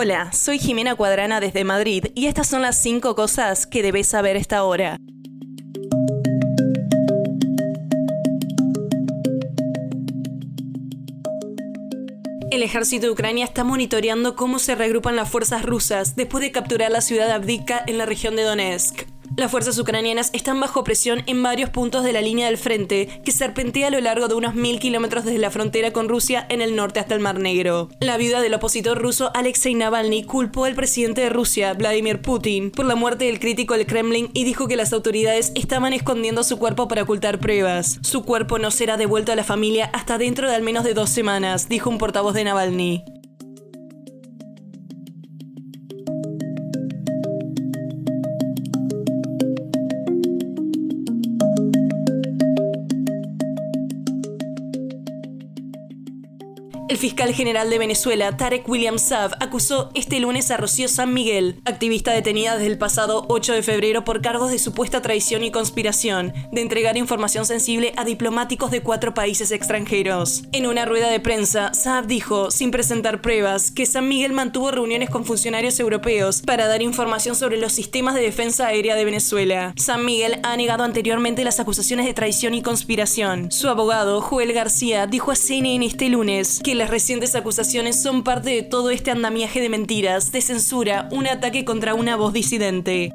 Hola, soy Jimena Cuadrana desde Madrid y estas son las 5 cosas que debes saber esta hora. El ejército de Ucrania está monitoreando cómo se reagrupan las fuerzas rusas después de capturar la ciudad de Avdiivka en la región de Donetsk. Las fuerzas ucranianas están bajo presión en varios puntos de la línea del frente, que serpentea a lo largo de unos mil kilómetros desde la frontera con Rusia en el norte hasta el Mar Negro. La viuda del opositor ruso Alexei Navalny culpó al presidente de Rusia, Vladimir Putin, por la muerte del crítico del Kremlin y dijo que las autoridades estaban escondiendo su cuerpo para ocultar pruebas. Su cuerpo no será devuelto a la familia hasta dentro de al menos de dos semanas, dijo un portavoz de Navalny. El fiscal general de Venezuela, Tarek William Saab, acusó este lunes a Rocío San Miguel, activista detenida desde el pasado 8 de febrero por cargos de supuesta traición y conspiración, de entregar información sensible a diplomáticos de cuatro países extranjeros. En una rueda de prensa, Saab dijo, sin presentar pruebas, que San Miguel mantuvo reuniones con funcionarios europeos para dar información sobre los sistemas de defensa aérea de Venezuela. San Miguel ha negado anteriormente las acusaciones de traición y conspiración. Su abogado, Joel García, dijo a CNN este lunes que las recientes acusaciones son parte de todo este andamiaje de mentiras, de censura, un ataque contra una voz disidente.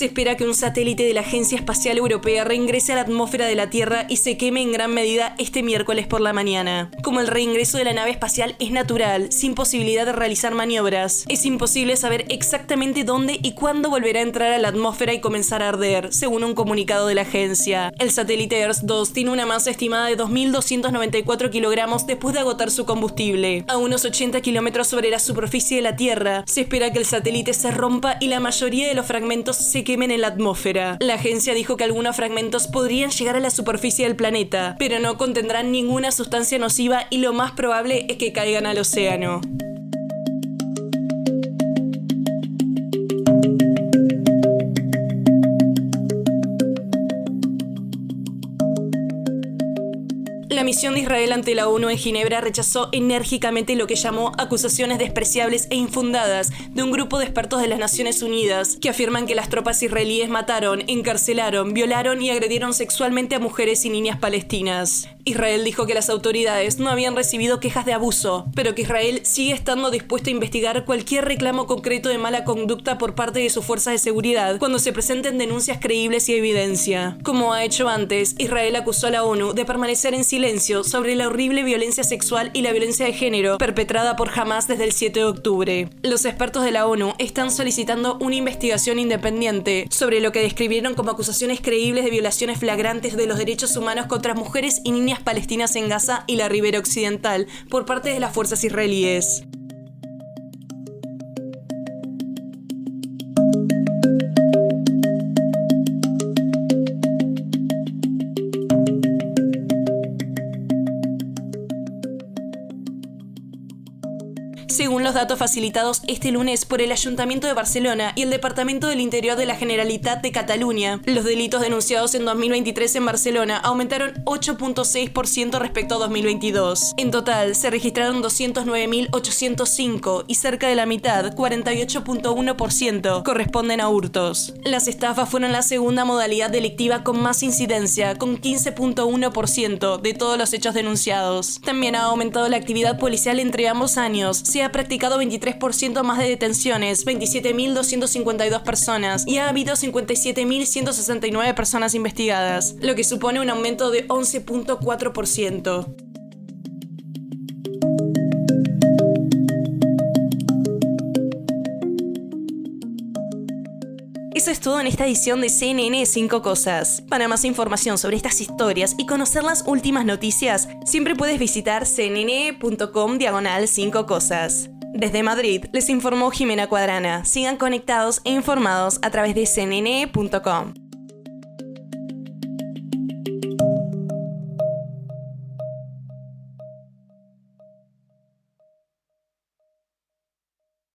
Se espera que un satélite de la Agencia Espacial Europea reingrese a la atmósfera de la Tierra y se queme en gran medida este miércoles por la mañana. Como el reingreso de la nave espacial es natural, sin posibilidad de realizar maniobras, es imposible saber exactamente dónde y cuándo volverá a entrar a la atmósfera y comenzar a arder, según un comunicado de la agencia. El satélite ERS-2 tiene una masa estimada de 2.294 kilogramos después de agotar su combustible. A unos 80 kilómetros sobre la superficie de la Tierra, se espera que el satélite se rompa y la mayoría de los fragmentos se quemen en la atmósfera. La agencia dijo que algunos fragmentos podrían llegar a la superficie del planeta, pero no contendrán ninguna sustancia nociva y lo más probable es que caigan al océano. La misión de Israel ante la ONU en Ginebra rechazó enérgicamente lo que llamó acusaciones despreciables e infundadas de un grupo de expertos de las Naciones Unidas que afirman que las tropas israelíes mataron, encarcelaron, violaron y agredieron sexualmente a mujeres y niñas palestinas. Israel dijo que las autoridades no habían recibido quejas de abuso, pero que Israel sigue estando dispuesto a investigar cualquier reclamo concreto de mala conducta por parte de sus fuerzas de seguridad cuando se presenten denuncias creíbles y evidencia. Como ha hecho antes, Israel acusó a la ONU de permanecer en silencio sobre la horrible violencia sexual y la violencia de género perpetrada por Hamas desde el 7 de octubre. Los expertos de la ONU están solicitando una investigación independiente sobre lo que describieron como acusaciones creíbles de violaciones flagrantes de los derechos humanos contra mujeres y niñas palestinas en Gaza y la ribera occidental por parte de las fuerzas israelíes. Datos facilitados este lunes por el Ayuntamiento de Barcelona y el Departamento del Interior de la Generalitat de Cataluña. Los delitos denunciados en 2023 en Barcelona aumentaron 8.6% respecto a 2022. En total, se registraron 209.805 y cerca de la mitad, 48.1%, corresponden a hurtos. Las estafas fueron la segunda modalidad delictiva con más incidencia, con 15.1% de todos los hechos denunciados. También ha aumentado la actividad policial entre ambos años. Se ha practicado 23% más de detenciones, 27.252 personas, y ha habido 57.169 personas investigadas, lo que supone un aumento de 11.4%. Eso es todo en esta edición de CNN 5 Cosas. Para más información sobre estas historias y conocer las últimas noticias, siempre puedes visitar cnn.com diagonal 5 Cosas. Desde Madrid les informó Jimena Cuadrana. Sigan conectados e informados a través de cnn.com.